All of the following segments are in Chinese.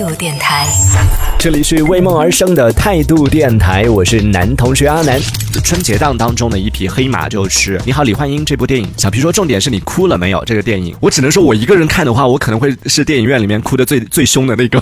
度电台，这里是为梦而生的态度电台，我是男同学阿南。春节档当中的一匹黑马就是《你好，李焕英》这部电影。小皮说，重点是你哭了没有？这个电影，我只能说，我一个人看的话，我可能会是电影院里面哭的最最凶的那个。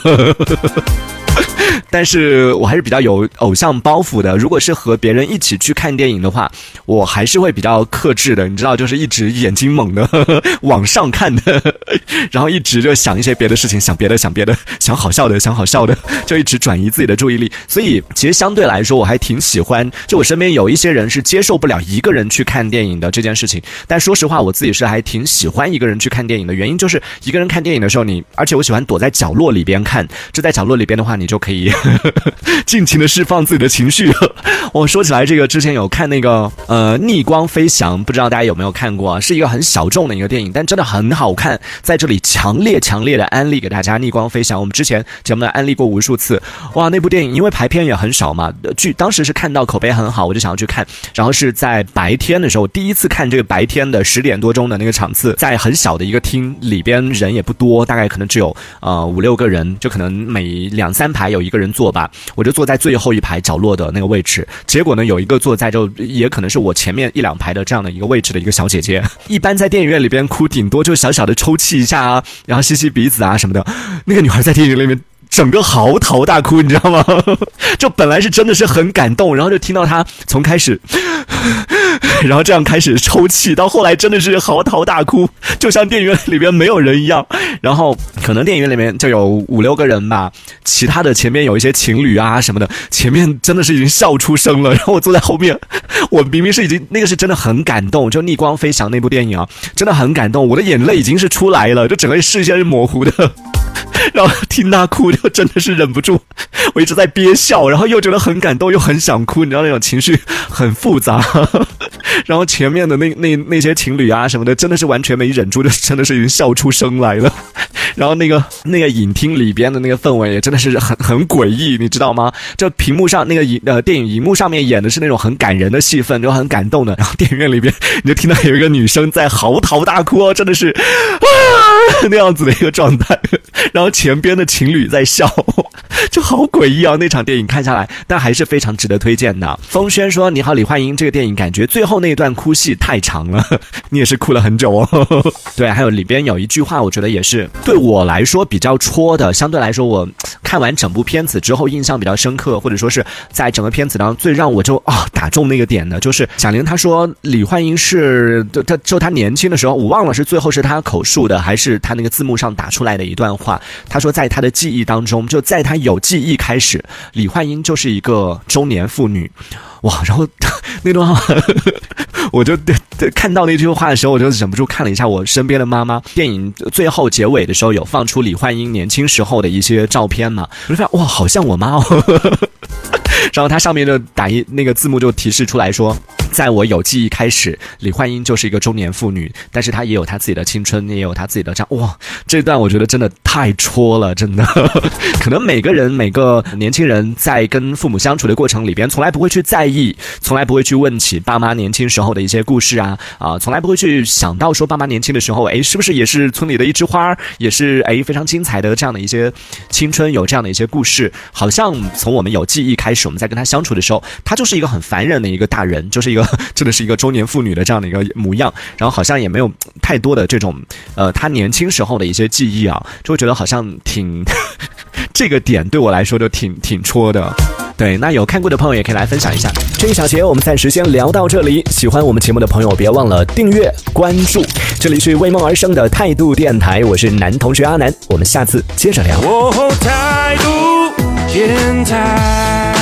但是我还是比较有偶像包袱的。如果是和别人一起去看电影的话，我还是会比较克制的。你知道，就是一直眼睛猛的 往上看的，然后一直就想一些别的事情，想别的，想别的，想好笑的，想好笑的，就一直转移自己的注意力。所以，其实相对来说，我还挺喜欢。就我身边有一些人是接受不了一个人去看电影的这件事情。但说实话，我自己是还挺喜欢一个人去看电影的。原因就是一个人看电影的时候，你而且我喜欢躲在角落里边看。这在角落里边的话，你就可以。尽情的释放自己的情绪。我说起来，这个之前有看那个呃《逆光飞翔》，不知道大家有没有看过？啊是一个很小众的一个电影，但真的很好看。在这里强烈强烈的安利给大家，《逆光飞翔》。我们之前节目呢安利过无数次。哇，那部电影因为排片也很少嘛，剧当时是看到口碑很好，我就想要去看。然后是在白天的时候，第一次看这个白天的十点多钟的那个场次，在很小的一个厅里边，人也不多，大概可能只有呃五六个人，就可能每两三排有一一个人。坐吧，我就坐在最后一排角落的那个位置。结果呢，有一个坐在就也可能是我前面一两排的这样的一个位置的一个小姐姐。一般在电影院里边哭，顶多就小小的抽泣一下啊，然后吸吸鼻子啊什么的。那个女孩在电影里面整个嚎啕大哭，你知道吗？就本来是真的是很感动，然后就听到他从开始。然后这样开始抽泣，到后来真的是嚎啕大哭，就像电影院里边没有人一样。然后可能电影院里面就有五六个人吧，其他的前面有一些情侣啊什么的，前面真的是已经笑出声了。然后我坐在后面，我明明是已经那个是真的很感动，就《逆光飞翔》那部电影啊，真的很感动，我的眼泪已经是出来了，就整个视线是模糊的。然后听他哭，我真的是忍不住，我一直在憋笑，然后又觉得很感动，又很想哭，你知道那种情绪很复杂。然后前面的那那那些情侣啊什么的，真的是完全没忍住，就真的是已经笑出声来了。然后那个那个影厅里边的那个氛围也真的是很很诡异，你知道吗？这屏幕上那个影呃电影荧幕上面演的是那种很感人的戏份，就很感动的。然后电影院里边你就听到有一个女生在嚎啕大哭，真的是啊那样子的一个状态。然后前边的情侣在笑，就好诡异啊！那场电影看下来，但还是非常值得推荐的。风轩说：“你好，李焕英。”这个电影感觉最后那段哭戏太长了，你也是哭了很久哦。对，还有里边有一句话，我觉得也是对我来说比较戳的。相对来说，我看完整部片子之后印象比较深刻，或者说是在整个片子当中最让我就啊打中那个点的，就是贾玲她说李焕英是就她就她年轻的时候，我忘了是最后是她口述的还是她那个字幕上打出来的一段话。她说在她的记忆当中，就在她有有记忆开始，李焕英就是一个中年妇女。哇，然后 那段话，我就看到那句话的时候，我就忍不住看了一下我身边的妈妈。电影最后结尾的时候有放出李焕英年轻时候的一些照片嘛，我就发现哇，好像我妈哦。然后它上面的打印那个字幕就提示出来说。在我有记忆开始，李焕英就是一个中年妇女，但是她也有她自己的青春，也有她自己的这样哇，这段我觉得真的太戳了，真的。可能每个人每个年轻人在跟父母相处的过程里边，从来不会去在意，从来不会去问起爸妈年轻时候的一些故事啊啊，从来不会去想到说爸妈年轻的时候，哎，是不是也是村里的一枝花，也是哎非常精彩的这样的一些青春，有这样的一些故事。好像从我们有记忆开始，我们在跟他相处的时候，他就是一个很烦人的一个大人，就是一个。真的是一个中年妇女的这样的一个模样，然后好像也没有太多的这种，呃，他年轻时候的一些记忆啊，就会觉得好像挺 这个点对我来说就挺挺戳的。对，那有看过的朋友也可以来分享一下。这一小节我们暂时先聊到这里，喜欢我们节目的朋友别忘了订阅关注。这里是为梦而生的态度电台，我是男同学阿南，我们下次接着聊。态度电台。